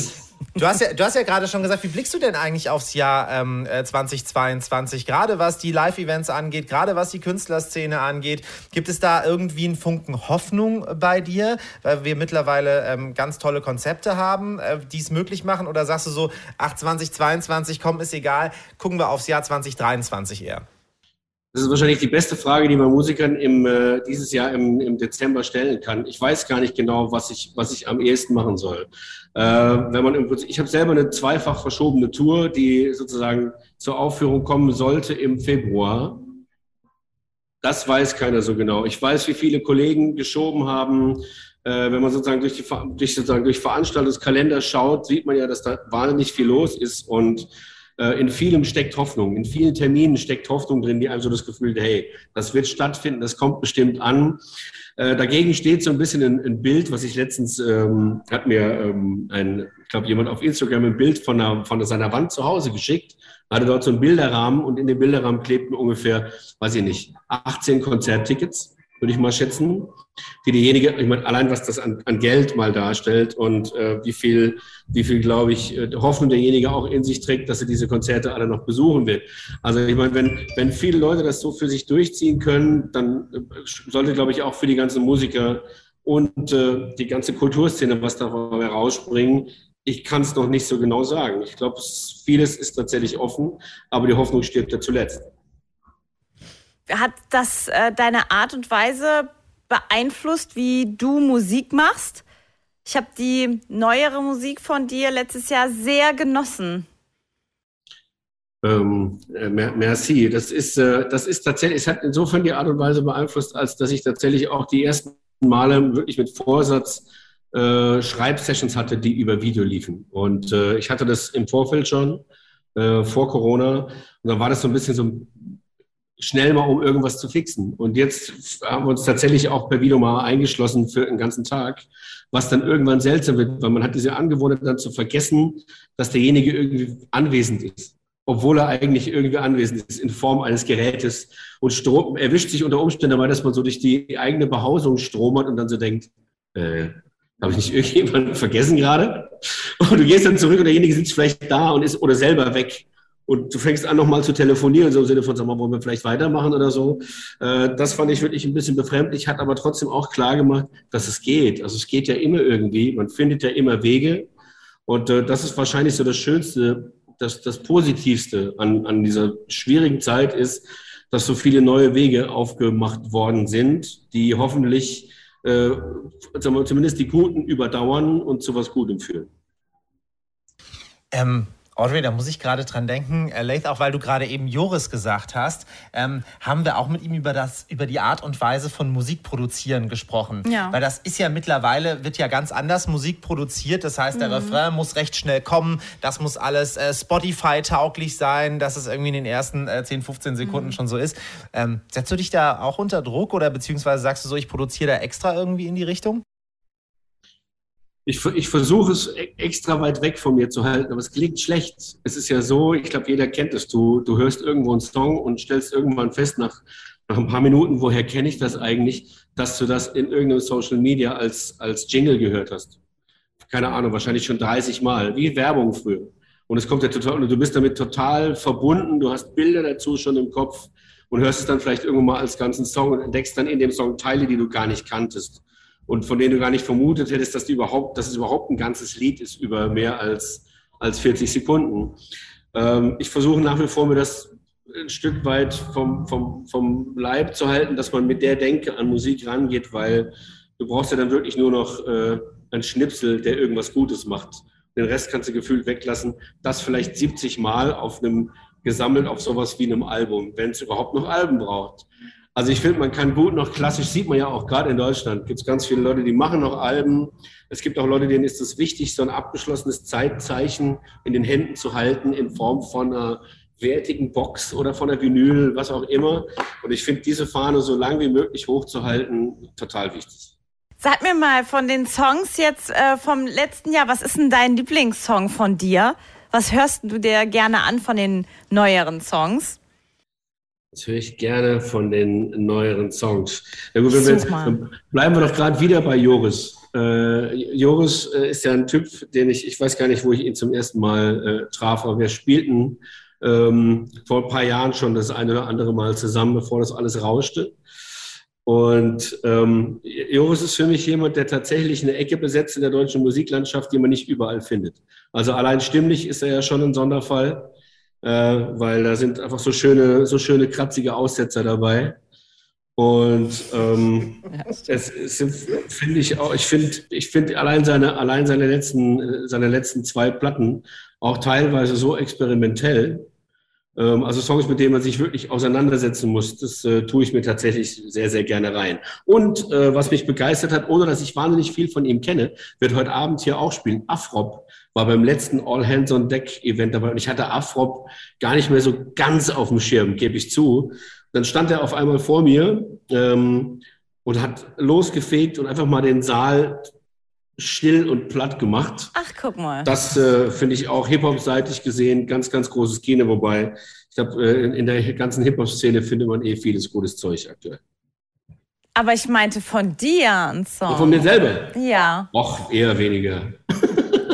du hast ja, du hast ja gerade schon gesagt, wie blickst du denn eigentlich aufs Jahr ähm, 2022? Äh, gerade was die Live-Events angeht, gerade was die Künstlerszene angeht. Gibt es da irgendwie einen Funken Hoffnung bei dir, weil wir mittlerweile ähm, ganz tolle Konzepte haben, äh, die es möglich machen? Oder sagst du so, ach, 2022, komm, ist egal, gucken wir aufs Jahr 2023 eher? Das ist wahrscheinlich die beste Frage, die man Musikern im, äh, dieses Jahr im, im Dezember stellen kann. Ich weiß gar nicht genau, was ich, was ich am ehesten machen soll. Äh, wenn man im Prinzip, ich habe selber eine zweifach verschobene Tour, die sozusagen zur Aufführung kommen sollte im Februar. Das weiß keiner so genau. Ich weiß, wie viele Kollegen geschoben haben. Äh, wenn man sozusagen durch, die, durch, sozusagen durch Veranstaltungskalender schaut, sieht man ja, dass da wahnsinnig viel los ist und in vielem steckt Hoffnung, in vielen Terminen steckt Hoffnung drin, die einem so das Gefühl, hey, das wird stattfinden, das kommt bestimmt an. Äh, dagegen steht so ein bisschen ein, ein Bild, was ich letztens, ähm, hat mir ähm, ein, ich glaube, jemand auf Instagram ein Bild von, einer, von seiner Wand zu Hause geschickt, hatte dort so einen Bilderrahmen und in dem Bilderrahmen klebten ungefähr, weiß ich nicht, 18 Konzerttickets würde ich mal schätzen, die diejenige, ich meine, allein was das an, an Geld mal darstellt und äh, wie viel, wie viel, glaube ich, äh, Hoffnung derjenige auch in sich trägt, dass er diese Konzerte alle noch besuchen wird. Also ich meine, wenn, wenn viele Leute das so für sich durchziehen können, dann äh, sollte, glaube ich, auch für die ganzen Musiker und äh, die ganze Kulturszene was davon herausspringen. Ich kann es noch nicht so genau sagen. Ich glaube, vieles ist tatsächlich offen, aber die Hoffnung stirbt ja zuletzt. Hat das äh, deine Art und Weise beeinflusst, wie du Musik machst? Ich habe die neuere Musik von dir letztes Jahr sehr genossen. Ähm, äh, merci. Das ist, äh, das ist tatsächlich, es hat insofern die Art und Weise beeinflusst, als dass ich tatsächlich auch die ersten Male wirklich mit Vorsatz äh, Schreibsessions hatte, die über Video liefen. Und äh, ich hatte das im Vorfeld schon, äh, vor Corona. Und dann war das so ein bisschen so schnell mal, um irgendwas zu fixen. Und jetzt haben wir uns tatsächlich auch per Video mal eingeschlossen für einen ganzen Tag, was dann irgendwann seltsam wird, weil man hat diese Angewohnheit dann zu vergessen, dass derjenige irgendwie anwesend ist. Obwohl er eigentlich irgendwie anwesend ist in Form eines Gerätes und Strom, erwischt sich unter Umständen dabei, dass man so durch die eigene Behausung stromert und dann so denkt, äh, habe ich nicht irgendjemanden vergessen gerade? Und du gehst dann zurück und derjenige sitzt vielleicht da und ist oder selber weg. Und du fängst an, nochmal zu telefonieren, so im Sinne von, sag mal, wollen wir vielleicht weitermachen oder so. Äh, das fand ich wirklich ein bisschen befremdlich, hat aber trotzdem auch klar gemacht, dass es geht. Also es geht ja immer irgendwie, man findet ja immer Wege. Und äh, das ist wahrscheinlich so das Schönste, das, das Positivste an, an dieser schwierigen Zeit ist, dass so viele neue Wege aufgemacht worden sind, die hoffentlich äh, zumindest die Guten überdauern und zu was Gutem führen. Ähm, Audrey, da muss ich gerade dran denken, äh, Laith, auch weil du gerade eben Joris gesagt hast, ähm, haben wir auch mit ihm über, das, über die Art und Weise von Musik produzieren gesprochen. Ja. Weil das ist ja mittlerweile, wird ja ganz anders Musik produziert. Das heißt, der Mhm. Refrain muss recht schnell kommen. Das muss alles äh, Spotify-tauglich sein, dass es irgendwie in den ersten äh, 10, 15 Sekunden Mhm. schon so ist. Ähm, setzt du dich da auch unter Druck oder beziehungsweise sagst du so, ich produziere da extra irgendwie in die Richtung? Ich, ich versuche es e- extra weit weg von mir zu halten, aber es klingt schlecht. Es ist ja so, ich glaube, jeder kennt es. Du, du hörst irgendwo einen Song und stellst irgendwann fest, nach, nach ein paar Minuten, woher kenne ich das eigentlich, dass du das in irgendeinem Social Media als, als Jingle gehört hast. Keine Ahnung, wahrscheinlich schon 30 Mal, wie Werbung früher. Und es kommt ja total, und du bist damit total verbunden, du hast Bilder dazu schon im Kopf und hörst es dann vielleicht irgendwann mal als ganzen Song und entdeckst dann in dem Song Teile, die du gar nicht kanntest und von denen du gar nicht vermutet hättest, dass, die überhaupt, dass es überhaupt ein ganzes Lied ist über mehr als, als 40 Sekunden. Ähm, ich versuche nach wie vor, mir das ein Stück weit vom, vom, vom Leib zu halten, dass man mit der Denke an Musik rangeht, weil du brauchst ja dann wirklich nur noch äh, einen Schnipsel, der irgendwas Gutes macht. Den Rest kannst du gefühlt weglassen. Das vielleicht 70 Mal auf einem gesammelt auf sowas wie einem Album, wenn es überhaupt noch Alben braucht. Also ich finde, man kann gut noch klassisch, sieht man ja auch gerade in Deutschland, gibt es ganz viele Leute, die machen noch Alben. Es gibt auch Leute, denen ist es wichtig, so ein abgeschlossenes Zeitzeichen in den Händen zu halten in Form von einer wertigen Box oder von einer Vinyl, was auch immer. Und ich finde diese Fahne so lang wie möglich hochzuhalten total wichtig. Sag mir mal von den Songs jetzt äh, vom letzten Jahr, was ist denn dein Lieblingssong von dir? Was hörst du dir gerne an von den neueren Songs? Das höre ich gerne von den neueren Songs. Ja, gut, wenn wir jetzt, bleiben wir doch gerade wieder bei Joris. Äh, Joris äh, ist ja ein Typ, den ich, ich weiß gar nicht, wo ich ihn zum ersten Mal äh, traf, aber wir spielten ähm, vor ein paar Jahren schon das eine oder andere Mal zusammen, bevor das alles rauschte. Und ähm, Joris ist für mich jemand, der tatsächlich eine Ecke besetzt in der deutschen Musiklandschaft, die man nicht überall findet. Also allein stimmlich ist er ja schon ein Sonderfall, äh, weil da sind einfach so schöne, so schöne kratzige Aussetzer dabei. Und ähm, es, es finde ich auch, ich finde, ich finde allein seine, allein seine letzten, äh, seine letzten zwei Platten auch teilweise so experimentell. Ähm, also Songs, mit denen man sich wirklich auseinandersetzen muss, das äh, tue ich mir tatsächlich sehr, sehr gerne rein. Und äh, was mich begeistert hat, ohne dass ich wahnsinnig viel von ihm kenne, wird heute Abend hier auch spielen. Afrop war beim letzten All Hands on Deck Event dabei und ich hatte Afrop gar nicht mehr so ganz auf dem Schirm, gebe ich zu. Dann stand er auf einmal vor mir ähm, und hat losgefegt und einfach mal den Saal still und platt gemacht. Ach, guck mal. Das äh, finde ich auch Hip-Hop-seitig gesehen ganz, ganz großes Kino, wobei ich glaube, äh, in, der ganzen Hip-Hop-Szene findet man eh vieles gutes Zeug aktuell. Aber ich meinte von dir ein Song. Von mir selber? Ja. Och, eher weniger.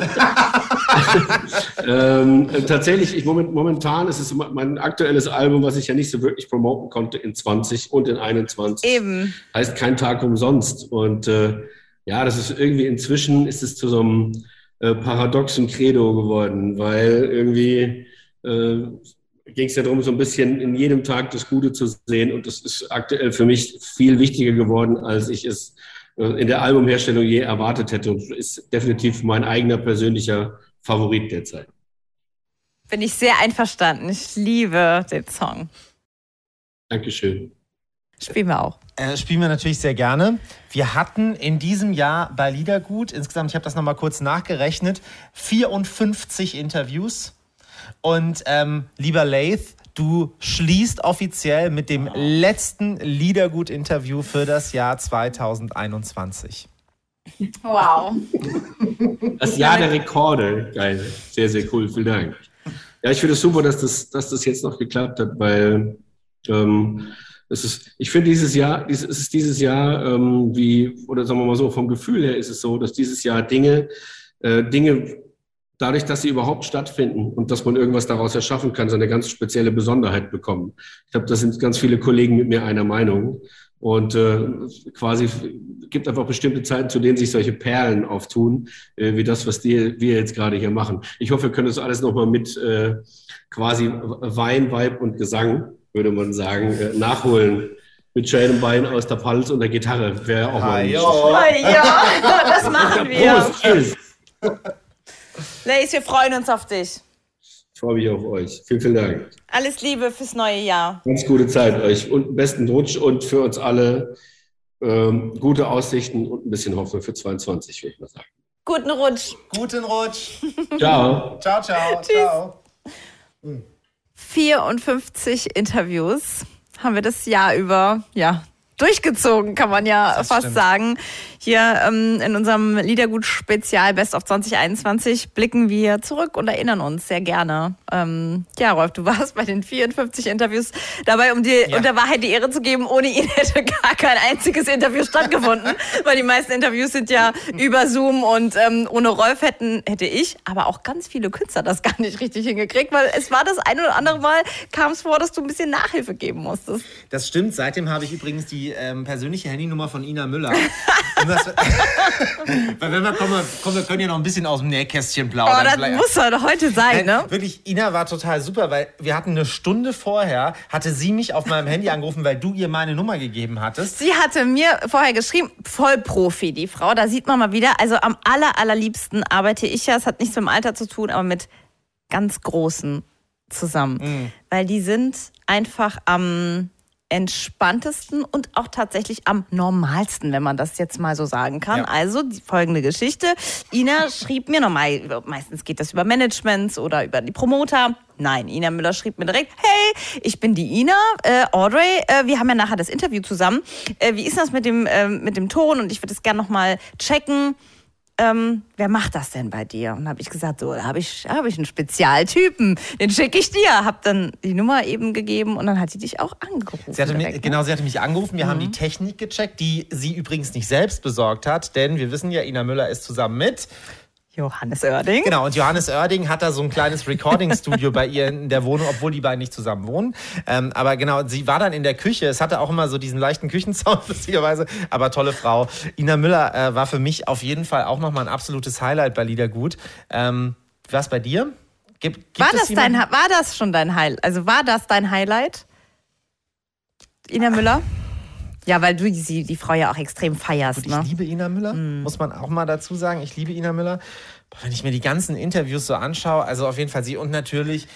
(laughs) ähm, äh, tatsächlich, ich, moment, momentan ist es mein aktuelles Album, was ich ja nicht so wirklich promoten konnte in 20 und in 21. Eben. Heißt kein Tag umsonst. Und äh, ja, das ist irgendwie inzwischen ist es zu so einem äh, paradoxen Credo geworden, weil irgendwie äh, ging es ja darum, so ein bisschen in jedem Tag das Gute zu sehen. Und das ist aktuell für mich viel wichtiger geworden, als ich es in der Albumherstellung je erwartet hätte. Und ist definitiv mein eigener persönlicher Favorit derzeit. Bin ich sehr einverstanden. Ich liebe den Song. Dankeschön. Spielen wir auch. Äh, spielen wir natürlich sehr gerne. Wir hatten in diesem Jahr bei Liedergut insgesamt, ich habe das nochmal kurz nachgerechnet, 54 Interviews. Und ähm, lieber Laith, Du schließt offiziell mit dem letzten Liedergut-Interview für das Jahr 2021. Wow. Das Jahr der Rekorde. Geil. Sehr, sehr cool. Vielen Dank. Ja, ich finde es super, dass das, dass das jetzt noch geklappt hat, weil ähm, es ist, ich finde dieses Jahr, es ist dieses Jahr ähm, wie, oder sagen wir mal so, vom Gefühl her ist es so, dass dieses Jahr Dinge, äh, Dinge dadurch, dass sie überhaupt stattfinden und dass man irgendwas daraus erschaffen kann, so eine ganz spezielle Besonderheit bekommen. Ich glaube, da sind ganz viele Kollegen mit mir einer Meinung. Und äh, quasi gibt einfach bestimmte Zeiten, zu denen sich solche Perlen auftun, äh, wie das, was die, wir jetzt gerade hier machen. Ich hoffe, wir können das alles nochmal mit äh, quasi Wein, Weib und Gesang, würde man sagen, äh, nachholen. Mit schönem Bein aus der Pals und der Gitarre. Wäre auch mal ja. (laughs) ja, das machen wir. Prost, tschüss. Lace, wir freuen uns auf dich. Ich freue mich auf euch. Vielen, vielen Dank. Alles Liebe fürs neue Jahr. Ganz gute Zeit euch und besten Rutsch und für uns alle ähm, gute Aussichten und ein bisschen Hoffnung für 22, würde ich mal sagen. Guten Rutsch. Guten Rutsch. (laughs) Ciao. ciao, ciao. (laughs) Tschüss. Ciao. 54 Interviews haben wir das Jahr über, ja, durchgezogen, kann man ja das fast stimmt. sagen. Hier ähm, in unserem Liedergut-Spezial Best of 2021 blicken wir zurück und erinnern uns sehr gerne. Ähm, ja, Rolf, du (laughs) warst bei den 54 Interviews dabei, um dir ja. unter Wahrheit die Ehre zu geben. Ohne ihn (laughs) hätte gar kein einziges Interview stattgefunden, (laughs) weil die meisten Interviews sind ja über Zoom und ähm, ohne Rolf hätten, hätte ich, aber auch ganz viele Künstler das gar nicht richtig hingekriegt, weil es war das ein oder andere Mal, kam es vor, dass du ein bisschen Nachhilfe geben musstest. Das stimmt. Seitdem habe ich übrigens die ähm, persönliche Handynummer von Ina Müller. (laughs) Weil wenn wir kommen, kommen, wir können ja noch ein bisschen aus dem Nähkästchen plaudern. Oh, das Vielleicht. muss doch heute sein, ne? Wirklich, Ina war total super, weil wir hatten eine Stunde vorher, hatte sie mich auf meinem Handy angerufen, weil du ihr meine Nummer gegeben hattest. Sie hatte mir vorher geschrieben, Vollprofi, die Frau. Da sieht man mal wieder, also am aller, allerliebsten arbeite ich ja, es hat nichts mit dem Alter zu tun, aber mit ganz Großen zusammen. Mhm. Weil die sind einfach am entspanntesten und auch tatsächlich am normalsten, wenn man das jetzt mal so sagen kann. Ja. Also die folgende Geschichte. Ina schrieb mir normal, meistens geht das über Managements oder über die Promoter. Nein, Ina Müller schrieb mir direkt, hey, ich bin die Ina, äh, Audrey, äh, wir haben ja nachher das Interview zusammen. Äh, wie ist das mit dem, äh, mit dem Ton? Und ich würde es gerne nochmal checken ähm, wer macht das denn bei dir? Und habe ich gesagt, so, da habe ich, hab ich einen Spezialtypen, den schicke ich dir. Habe dann die Nummer eben gegeben und dann hat sie dich auch angerufen. Sie hatte direkt, mich, ne? Genau, sie hatte mich angerufen. Wir mhm. haben die Technik gecheckt, die sie übrigens nicht selbst besorgt hat, denn wir wissen ja, Ina Müller ist zusammen mit Johannes Oerding. Genau, und Johannes Oerding hat da so ein kleines Recording-Studio bei ihr in der Wohnung, obwohl die beiden nicht zusammen wohnen. Ähm, aber genau, sie war dann in der Küche. Es hatte auch immer so diesen leichten Küchensound, (laughs) lustigerweise. Aber tolle Frau. Ina Müller äh, war für mich auf jeden Fall auch nochmal ein absolutes Highlight bei Liedergut. Ähm, es bei dir? Gibt, gibt war, das dein, war das schon dein Highlight? Also war das dein Highlight? Ina Müller? Ja, weil du die, die Frau ja auch extrem feierst. Und ich ne? liebe Ina Müller, mm. muss man auch mal dazu sagen. Ich liebe Ina Müller. Boah, wenn ich mir die ganzen Interviews so anschaue, also auf jeden Fall sie und natürlich,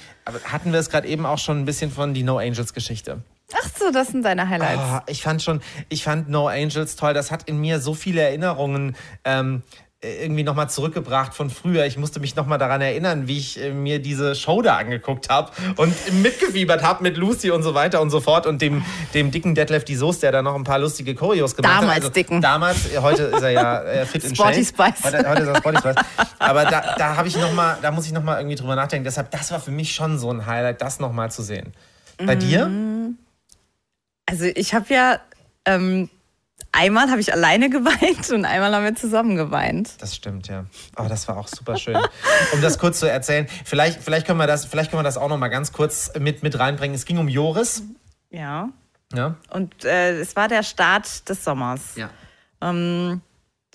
hatten wir es gerade eben auch schon ein bisschen von die No Angels Geschichte. Ach so, das sind deine Highlights. Oh, ich fand schon, ich fand No Angels toll. Das hat in mir so viele Erinnerungen ähm, irgendwie nochmal zurückgebracht von früher. Ich musste mich nochmal daran erinnern, wie ich äh, mir diese Show da angeguckt habe und mitgefiebert habe mit Lucy und so weiter und so fort und dem, dem dicken Detlef die Soße, der da noch ein paar lustige Choreos gemacht damals hat. Also, dicken. Damals, heute ist er ja äh, fit in Sporty Shape. Spice. Heute, heute ist er Sporty Spice. Aber da, da habe ich noch mal, da muss ich nochmal irgendwie drüber nachdenken. Deshalb, das war für mich schon so ein Highlight, das nochmal zu sehen. Bei mhm. dir? Also ich habe ja ähm, einmal habe ich alleine geweint und einmal haben wir zusammen geweint. Das stimmt, ja. Aber oh, das war auch super schön. um das kurz zu erzählen, vielleicht, vielleicht, können wir das, vielleicht können wir das auch noch mal ganz kurz mit, mit reinbringen. Es ging um Joris. Ja. Ja. Und äh, es war der Start des Sommers. Ja. Ähm,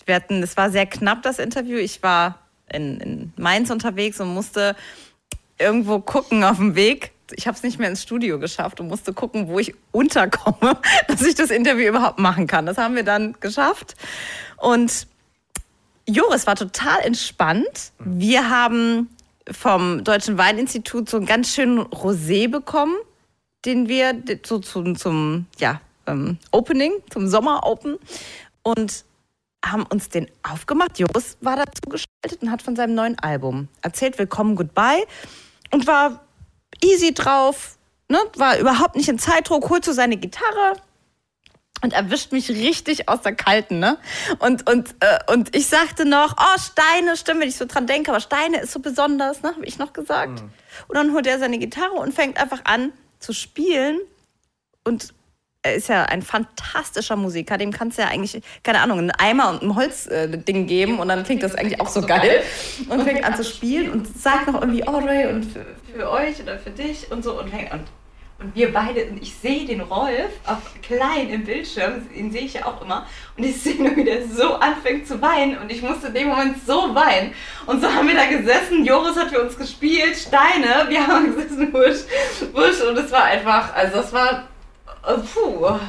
wir hatten, es war sehr knapp, das Interview. Ich war in, in Mainz unterwegs und musste irgendwo gucken auf dem Weg ich habe es nicht mehr ins Studio geschafft und musste gucken, wo ich unterkomme, (laughs) dass ich das Interview überhaupt machen kann. Das haben wir dann geschafft. Und Joris war total entspannt. Wir haben vom Deutschen Weininstitut so einen ganz schönen Rosé bekommen, den wir so zum, zum ja, ähm, Opening, zum Sommer-Open. Und haben uns den aufgemacht. Joris war dazu geschaltet und hat von seinem neuen Album erzählt, Willkommen, Goodbye. Und war easy drauf, ne, war überhaupt nicht in Zeitdruck, holt so seine Gitarre und erwischt mich richtig aus der Kalten, ne? Und, und, äh, und ich sagte noch, oh, Steine, stimmt, wenn ich so dran denke, aber Steine ist so besonders, ne? Habe ich noch gesagt. Mhm. Und dann holt er seine Gitarre und fängt einfach an zu spielen. Und ist ja ein fantastischer Musiker, dem kannst du ja eigentlich, keine Ahnung, einen Eimer und ein Holzding geben und dann klingt das eigentlich auch so geil. Und fängt an zu spielen und sagt noch irgendwie, oh Ray, und für, für euch oder für dich und so und fängt an. Und wir beide, und ich sehe den Rolf auf klein im Bildschirm, den sehe ich ja auch immer. Und ich sehe nur, wie der so anfängt zu weinen. Und ich musste in dem Moment so weinen. Und so haben wir da gesessen. Joris hat für uns gespielt, Steine. Wir haben (laughs) gesessen, Busch, Busch. Und es war einfach, also es war, puh.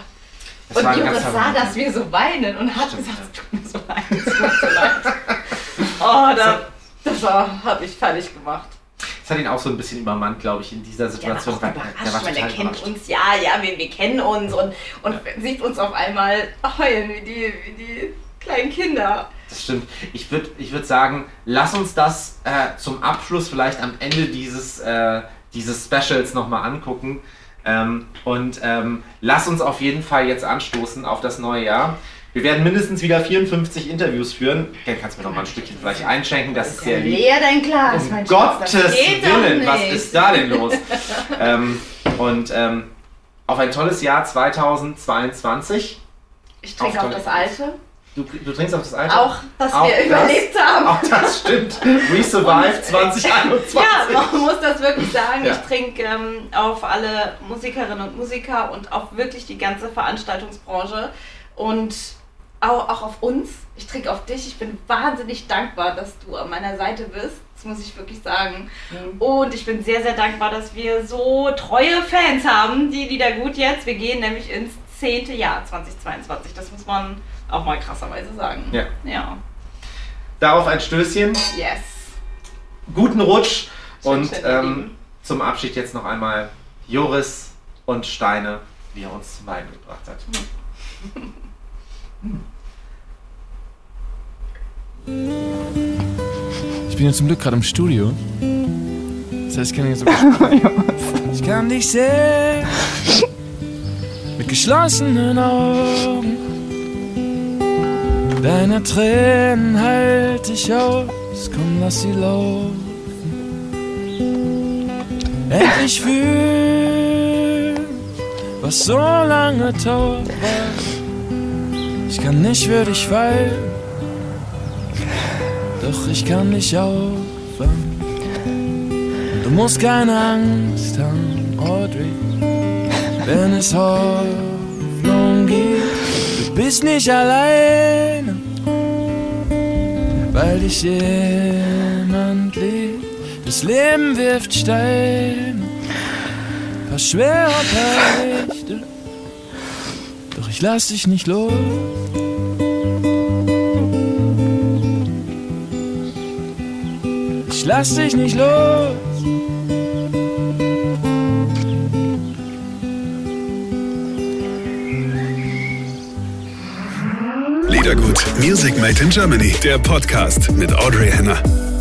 Das und Joris sah, dass wir so weinen und hat Stimmt. gesagt, es tut mir so leid, es tut mir so leid. (laughs) Oh, da, das habe ich fertig gemacht. Das hat ihn auch so ein bisschen übermannt, glaube ich, in dieser Situation. Der war, der war der kennt uns, ja, ja, wir, wir kennen uns und, und ja. sieht uns auf einmal heulen wie die, wie die kleinen Kinder. Das stimmt. Ich würde ich würd sagen, lass uns das äh, zum Abschluss vielleicht am Ende dieses, äh, dieses Specials nochmal angucken. Ähm, und ähm, lass uns auf jeden Fall jetzt anstoßen auf das neue Jahr. Wir werden mindestens wieder 54 Interviews führen. Ken, kannst du mir noch mal ein Stückchen vielleicht einschenken? Das, ist sehr lieb. Leer dein Glas, um mein Gottes Willen, was ist da denn los? ähm, und ähm, auf ein tolles Jahr 2022. Ich trinke auf, auf das alte. Du, du, trinkst auf das Alte? Auch, dass auch wir das, überlebt haben. Auch das stimmt. We survived 2021. ja, man muss das wirklich sagen. Ja. Ich trinke ähm, auf alle Musikerinnen und Musiker und auf wirklich die ganze Veranstaltungsbranche. Und auch, auch auf uns. Ich trinke auf dich. Ich bin wahnsinnig dankbar, dass du an meiner Seite bist. Das muss ich wirklich sagen. Mhm. Und ich bin sehr, sehr dankbar, dass wir so treue Fans haben, die Lieder gut jetzt. Wir gehen nämlich ins zehnte Jahr 2022. Das muss man auch mal krasserweise sagen. Ja. ja. Darauf ein Stößchen. Yes. Guten Rutsch. Schön, und schön, ähm, zum Abschied jetzt noch einmal Joris und Steine, wie er uns zum Wein gebracht hat. (laughs) Ich bin ja zum Glück gerade im Studio. Das heißt, ich kann nicht (laughs) so gut Ich kann dich sehen. (laughs) Mit geschlossenen Augen. Deine Tränen halte ich aus. Komm, lass sie laufen. Endlich fühlen, was so lange tot war. Ich kann nicht für dich fallen, doch ich kann dich auffangen. Du musst keine Angst haben, Audrey, wenn es Hoffnung gibt. Du bist nicht alleine, weil dich jemand liebt. Das Leben wirft Steine, paar schwer, paar leichte, doch ich lass dich nicht los. Ich lass dich nicht los. Liedergut, Music Made in Germany, der Podcast mit Audrey Henner.